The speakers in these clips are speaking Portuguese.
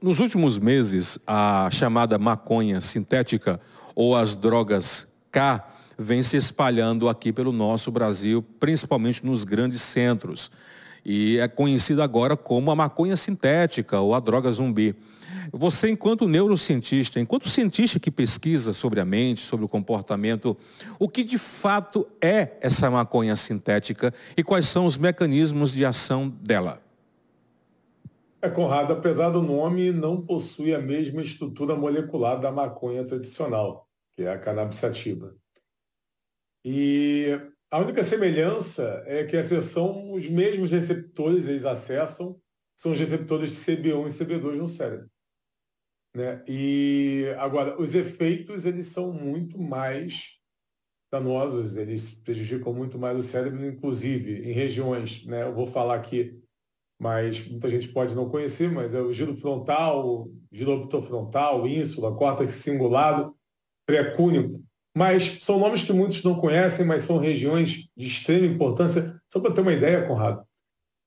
Nos últimos meses, a chamada maconha sintética ou as drogas K vem se espalhando aqui pelo nosso Brasil, principalmente nos grandes centros. E é conhecida agora como a maconha sintética ou a droga zumbi. Você, enquanto neurocientista, enquanto cientista que pesquisa sobre a mente, sobre o comportamento, o que de fato é essa maconha sintética e quais são os mecanismos de ação dela? É, Conrado, apesar do nome, não possui a mesma estrutura molecular da maconha tradicional, que é a cannabis sativa. E a única semelhança é que são os mesmos receptores, eles acessam, são os receptores de CB1 e CB2 no cérebro. Né? E agora, os efeitos eles são muito mais danosos, eles prejudicam muito mais o cérebro, inclusive em regiões, né? Eu vou falar aqui, mas muita gente pode não conhecer, mas é o giro frontal, giro optofrontal, ínsula, córtex cingulado, pré-cúneo. Mas são nomes que muitos não conhecem, mas são regiões de extrema importância. Só para ter uma ideia, Conrado,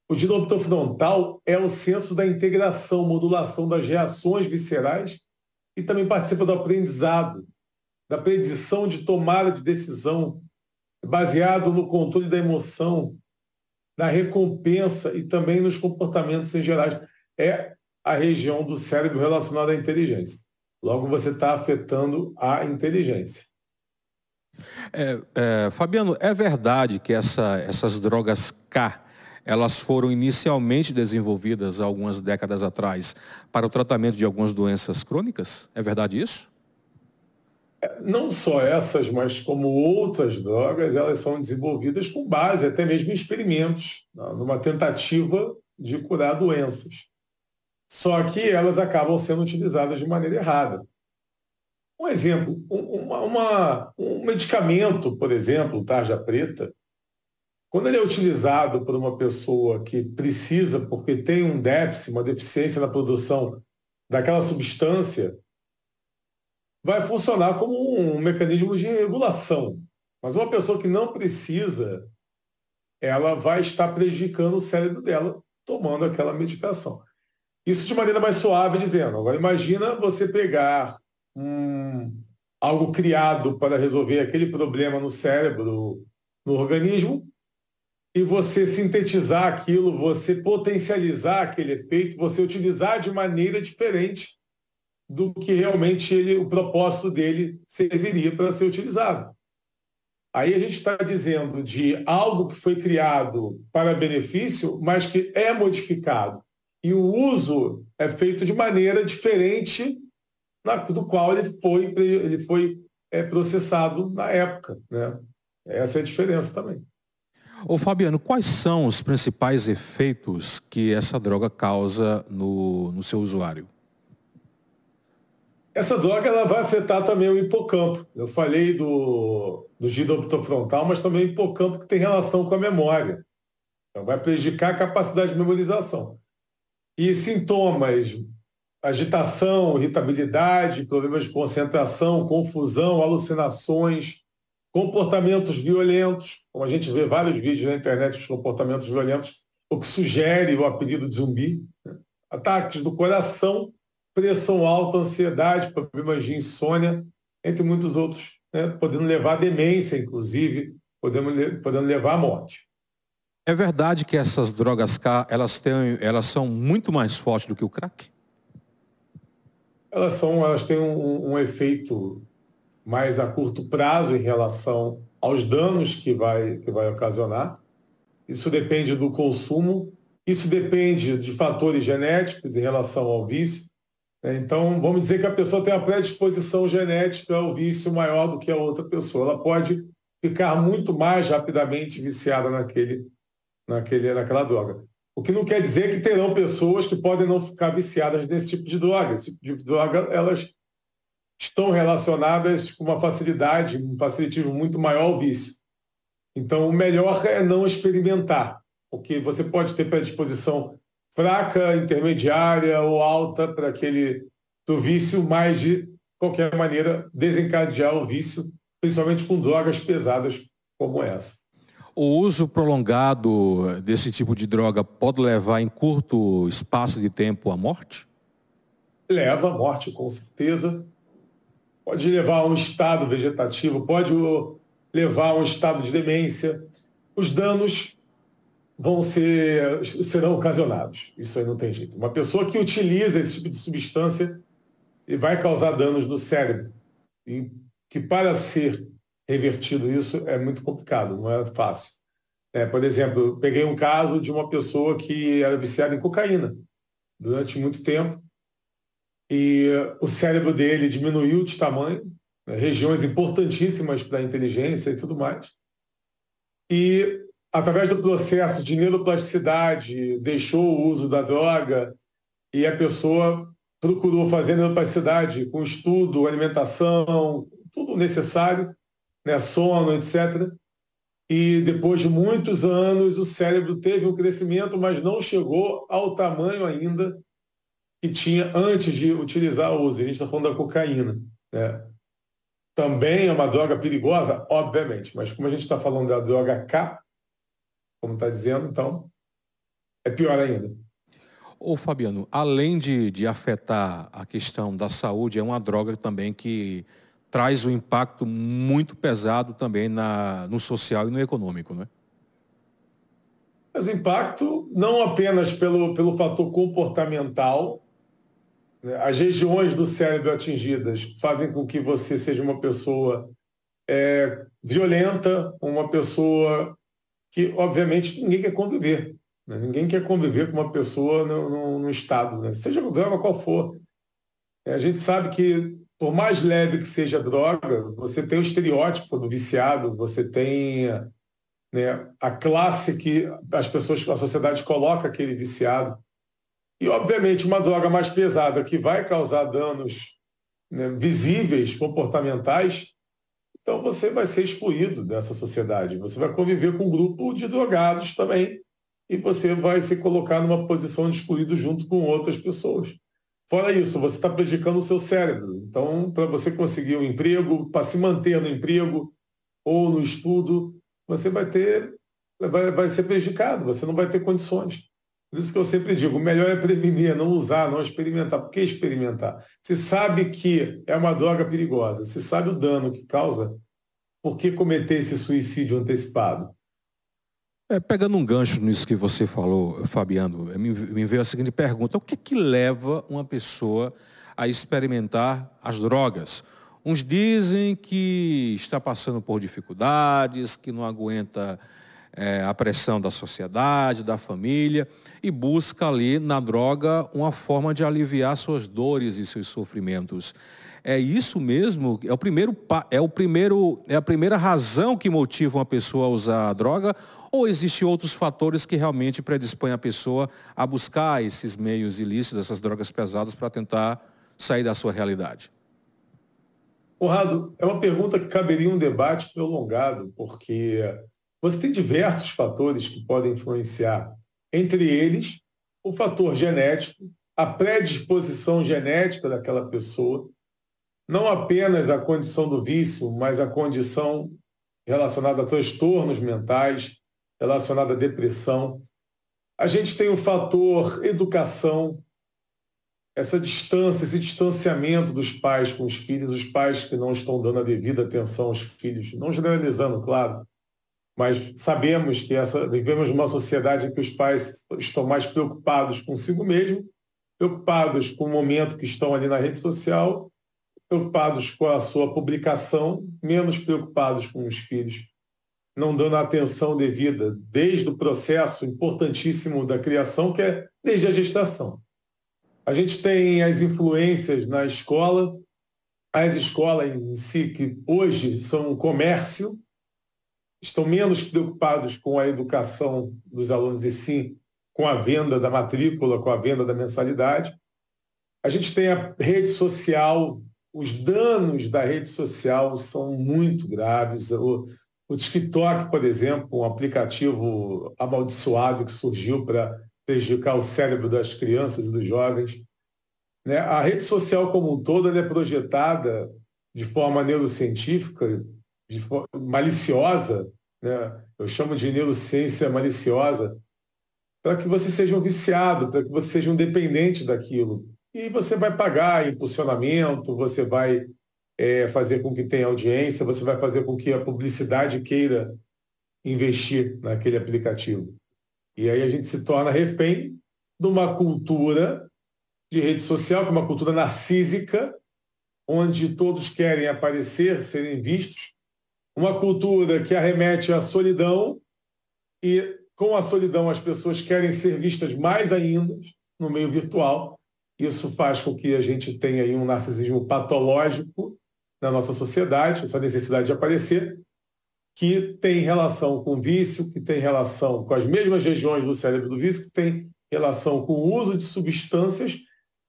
o diloptor frontal é o senso da integração, modulação das reações viscerais e também participa do aprendizado, da predição de tomada de decisão, baseado no controle da emoção, da recompensa e também nos comportamentos em gerais. É a região do cérebro relacionada à inteligência. Logo, você está afetando a inteligência. É, é, Fabiano, é verdade que essa, essas drogas K elas foram inicialmente desenvolvidas algumas décadas atrás para o tratamento de algumas doenças crônicas? É verdade isso? Não só essas, mas como outras drogas, elas são desenvolvidas com base até mesmo em experimentos, né, numa tentativa de curar doenças. Só que elas acabam sendo utilizadas de maneira errada. Um exemplo, uma, uma, um medicamento, por exemplo, tarja preta, quando ele é utilizado por uma pessoa que precisa, porque tem um déficit, uma deficiência na produção daquela substância, vai funcionar como um mecanismo de regulação. Mas uma pessoa que não precisa, ela vai estar prejudicando o cérebro dela tomando aquela medicação. Isso de maneira mais suave dizendo. Agora imagina você pegar um, algo criado para resolver aquele problema no cérebro, no organismo, e você sintetizar aquilo, você potencializar aquele efeito, você utilizar de maneira diferente do que realmente ele, o propósito dele serviria para ser utilizado. Aí a gente está dizendo de algo que foi criado para benefício, mas que é modificado. E o uso é feito de maneira diferente na, do qual ele foi, ele foi é, processado na época. Né? Essa é a diferença também. Ô Fabiano, quais são os principais efeitos que essa droga causa no, no seu usuário? Essa droga ela vai afetar também o hipocampo. Eu falei do, do giro frontal, mas também o hipocampo que tem relação com a memória. Então, vai prejudicar a capacidade de memorização. E sintomas, agitação, irritabilidade, problemas de concentração, confusão, alucinações, comportamentos violentos, como a gente vê vários vídeos na internet de comportamentos violentos, o que sugere o apelido de zumbi, né? ataques do coração, pressão alta, ansiedade, problemas de insônia, entre muitos outros, né? podendo levar à demência, inclusive, podendo, podendo levar à morte. É verdade que essas drogas K, elas, têm, elas são muito mais fortes do que o crack? Elas, são, elas têm um, um efeito mais a curto prazo em relação aos danos que vai, que vai ocasionar. Isso depende do consumo, isso depende de fatores genéticos em relação ao vício. Então, vamos dizer que a pessoa tem uma predisposição genética ao vício maior do que a outra pessoa. Ela pode ficar muito mais rapidamente viciada naquele, naquele, naquela droga. O que não quer dizer que terão pessoas que podem não ficar viciadas nesse tipo de droga. Esse tipo de droga, elas estão relacionadas com uma facilidade, um facilitismo muito maior ao vício. Então, o melhor é não experimentar, porque você pode ter predisposição fraca, intermediária ou alta para aquele do vício, mas de qualquer maneira desencadear o vício, principalmente com drogas pesadas como essa. O uso prolongado desse tipo de droga pode levar em curto espaço de tempo à morte? leva à morte, com certeza. Pode levar a um estado vegetativo, pode levar a um estado de demência. Os danos vão ser, serão ocasionados. Isso aí não tem jeito. Uma pessoa que utiliza esse tipo de substância vai causar danos no cérebro. E que para ser revertido isso é muito complicado, não é fácil. É, por exemplo, peguei um caso de uma pessoa que era viciada em cocaína durante muito tempo e o cérebro dele diminuiu de tamanho, né, regiões importantíssimas para a inteligência e tudo mais. E através do processo de neuroplasticidade, deixou o uso da droga e a pessoa procurou fazer neuroplasticidade com estudo, alimentação, tudo necessário, né, sono, etc. E depois de muitos anos, o cérebro teve um crescimento, mas não chegou ao tamanho ainda que tinha antes de utilizar o uso. A gente está falando da cocaína. Né? Também é uma droga perigosa, obviamente, mas como a gente está falando da droga K, como está dizendo, então é pior ainda. Ô Fabiano, além de, de afetar a questão da saúde, é uma droga também que traz um impacto muito pesado também na, no social e no econômico, né? Mas o impacto não apenas pelo, pelo fator comportamental, né? as regiões do cérebro atingidas fazem com que você seja uma pessoa é, violenta, uma pessoa que, obviamente, ninguém quer conviver. Né? Ninguém quer conviver com uma pessoa no, no, no estado, né? seja o droga qual for. É, a gente sabe que, por mais leve que seja a droga, você tem o estereótipo do viciado, você tem né, a classe que as pessoas, a sociedade coloca aquele viciado. E, obviamente, uma droga mais pesada que vai causar danos né, visíveis, comportamentais, então você vai ser excluído dessa sociedade. Você vai conviver com um grupo de drogados também e você vai se colocar numa posição de excluído junto com outras pessoas. Fora isso, você está prejudicando o seu cérebro. Então, para você conseguir um emprego, para se manter no emprego ou no estudo, você vai ter, vai, vai ser prejudicado, você não vai ter condições. Por isso que eu sempre digo, o melhor é prevenir, não usar, não experimentar. Por que experimentar? Se sabe que é uma droga perigosa, se sabe o dano que causa, por que cometer esse suicídio antecipado? É, pegando um gancho nisso que você falou, Fabiano, me, me veio a seguinte pergunta: o que, que leva uma pessoa a experimentar as drogas? Uns dizem que está passando por dificuldades, que não aguenta é, a pressão da sociedade, da família, e busca ali na droga uma forma de aliviar suas dores e seus sofrimentos. É isso mesmo? É o primeiro é o primeiro é a primeira razão que motiva uma pessoa a usar a droga ou existem outros fatores que realmente predispõem a pessoa a buscar esses meios ilícitos, essas drogas pesadas para tentar sair da sua realidade? Conrado, é uma pergunta que caberia um debate prolongado, porque você tem diversos fatores que podem influenciar, entre eles o fator genético, a predisposição genética daquela pessoa, não apenas a condição do vício, mas a condição relacionada a transtornos mentais, relacionada à depressão. A gente tem o fator educação, essa distância, esse distanciamento dos pais com os filhos, os pais que não estão dando a devida atenção aos filhos, não generalizando, claro, mas sabemos que essa, vivemos numa sociedade em que os pais estão mais preocupados consigo mesmo, preocupados com o momento que estão ali na rede social preocupados com a sua publicação, menos preocupados com os filhos, não dando a atenção devida desde o processo importantíssimo da criação, que é desde a gestação. A gente tem as influências na escola, as escolas em si, que hoje são um comércio, estão menos preocupados com a educação dos alunos e sim com a venda da matrícula, com a venda da mensalidade. A gente tem a rede social os danos da rede social são muito graves. O, o TikTok, por exemplo, um aplicativo amaldiçoado que surgiu para prejudicar o cérebro das crianças e dos jovens. Né? A rede social como um todo é projetada de forma neurocientífica, de maliciosa, né? eu chamo de neurociência maliciosa, para que você seja um viciado, para que você seja um dependente daquilo. e você vai pagar impulsionamento, você vai é, fazer com que tenha audiência, você vai fazer com que a publicidade queira investir naquele aplicativo. E aí a gente se torna refém de uma cultura de rede social, que é uma cultura narcísica, onde todos querem aparecer, serem vistos, uma cultura que arremete à solidão e com a solidão as pessoas querem ser vistas mais ainda no meio virtual. Isso faz com que a gente tenha aí um narcisismo patológico na nossa sociedade, essa necessidade de aparecer, que tem relação com vício, que tem relação com as mesmas regiões do cérebro do vício, que tem relação com o uso de substâncias,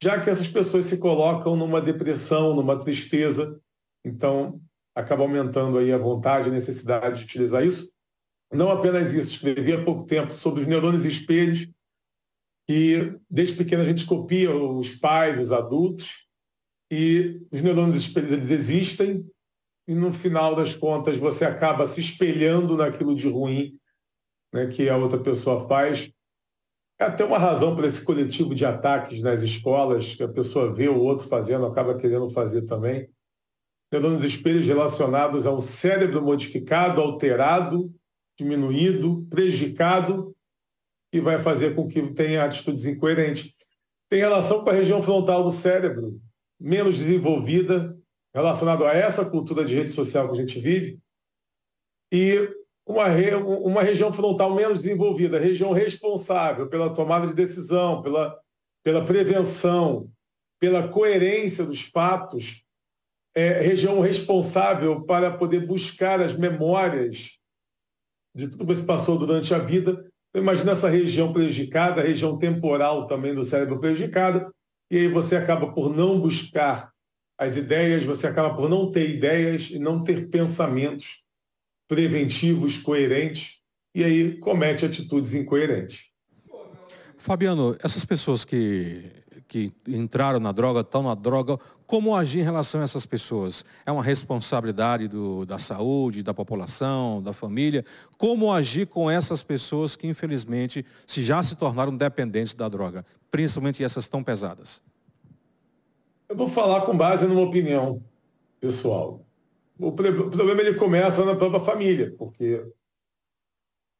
já que essas pessoas se colocam numa depressão, numa tristeza. Então, acaba aumentando aí a vontade, a necessidade de utilizar isso. Não apenas isso, escrevi há pouco tempo sobre os neurônios espelhos, e desde pequeno a gente copia os pais, os adultos, e os neurônios espelhos eles existem, e no final das contas você acaba se espelhando naquilo de ruim né, que a outra pessoa faz. É até uma razão para esse coletivo de ataques nas escolas, que a pessoa vê o outro fazendo, acaba querendo fazer também. Neurônios espelhos relacionados a um cérebro modificado, alterado, diminuído, prejudicado, e vai fazer com que tenha atitudes incoerentes. Tem relação com a região frontal do cérebro, menos desenvolvida, relacionado a essa cultura de rede social que a gente vive, e uma, re, uma região frontal menos desenvolvida, região responsável pela tomada de decisão, pela, pela prevenção, pela coerência dos fatos, é, região responsável para poder buscar as memórias de tudo que se passou durante a vida. Então, imagina essa região prejudicada, a região temporal também do cérebro prejudicada, e aí você acaba por não buscar as ideias, você acaba por não ter ideias e não ter pensamentos preventivos, coerentes, e aí comete atitudes incoerentes. Fabiano, essas pessoas que, que entraram na droga, estão na droga, como agir em relação a essas pessoas? É uma responsabilidade do, da saúde, da população, da família? Como agir com essas pessoas que, infelizmente, se já se tornaram dependentes da droga, principalmente essas tão pesadas? Eu vou falar com base numa opinião pessoal. O problema ele começa na própria família, porque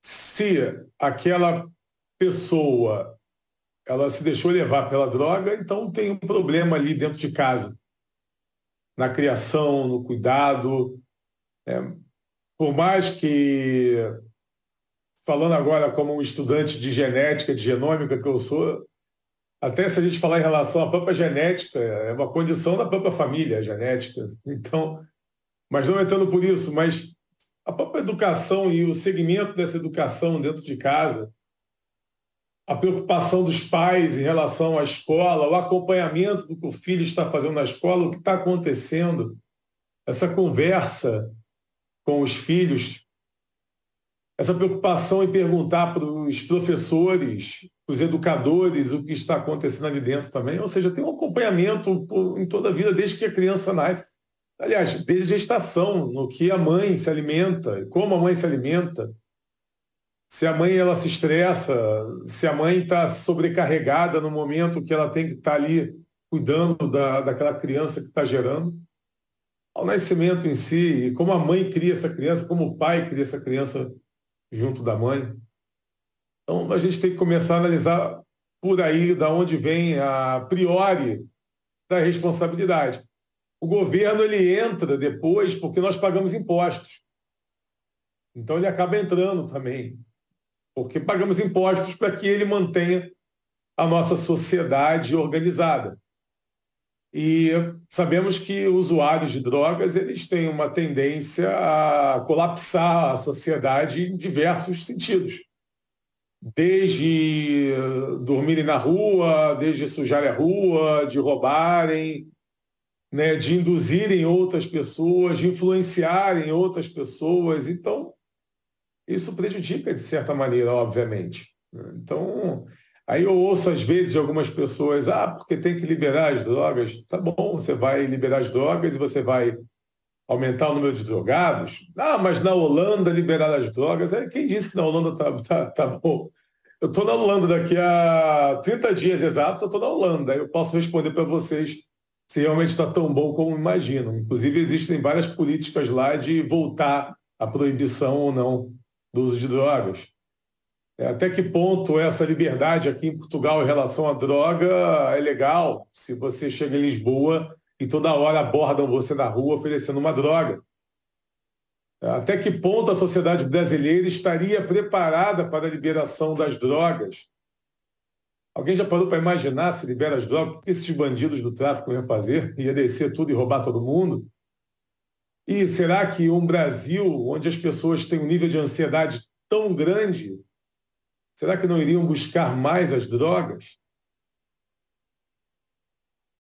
se aquela pessoa ela se deixou levar pela droga, então tem um problema ali dentro de casa, na criação, no cuidado. É, por mais que, falando agora como um estudante de genética, de genômica que eu sou, até se a gente falar em relação à própria genética, é uma condição da própria família, a genética. Então, mas não entrando por isso, mas a própria educação e o segmento dessa educação dentro de casa, a preocupação dos pais em relação à escola, o acompanhamento do que o filho está fazendo na escola, o que está acontecendo, essa conversa com os filhos, essa preocupação em perguntar para os professores os educadores, o que está acontecendo ali dentro também. Ou seja, tem um acompanhamento em toda a vida, desde que a criança nasce. Aliás, desde a gestação, no que a mãe se alimenta, como a mãe se alimenta. Se a mãe ela se estressa, se a mãe está sobrecarregada no momento que ela tem que estar tá ali cuidando da, daquela criança que está gerando. Ao nascimento em si, e como a mãe cria essa criança, como o pai cria essa criança junto da mãe. Então, a gente tem que começar a analisar por aí da onde vem a priori da responsabilidade. O governo ele entra depois porque nós pagamos impostos. Então ele acaba entrando também, porque pagamos impostos para que ele mantenha a nossa sociedade organizada. E sabemos que usuários de drogas eles têm uma tendência a colapsar a sociedade em diversos sentidos desde dormirem na rua, desde sujarem a rua, de roubarem, né, de induzirem outras pessoas, de influenciarem outras pessoas. Então, isso prejudica de certa maneira, obviamente. Então, aí eu ouço às vezes de algumas pessoas, ah, porque tem que liberar as drogas. Tá bom, você vai liberar as drogas e você vai aumentar o número de drogados. Ah, mas na Holanda liberaram as drogas. Quem disse que na Holanda tá, tá, tá bom? Eu estou na Holanda daqui a 30 dias exatos, eu estou na Holanda. Eu posso responder para vocês se realmente está tão bom como imaginam. Inclusive, existem várias políticas lá de voltar à proibição ou não do uso de drogas. É, até que ponto essa liberdade aqui em Portugal em relação à droga é legal se você chega em Lisboa e toda hora abordam você na rua oferecendo uma droga? Até que ponto a sociedade brasileira estaria preparada para a liberação das drogas? Alguém já parou para imaginar se libera as drogas? O que esses bandidos do tráfico iam fazer? Ia descer tudo e roubar todo mundo? E será que um Brasil onde as pessoas têm um nível de ansiedade tão grande, será que não iriam buscar mais as drogas?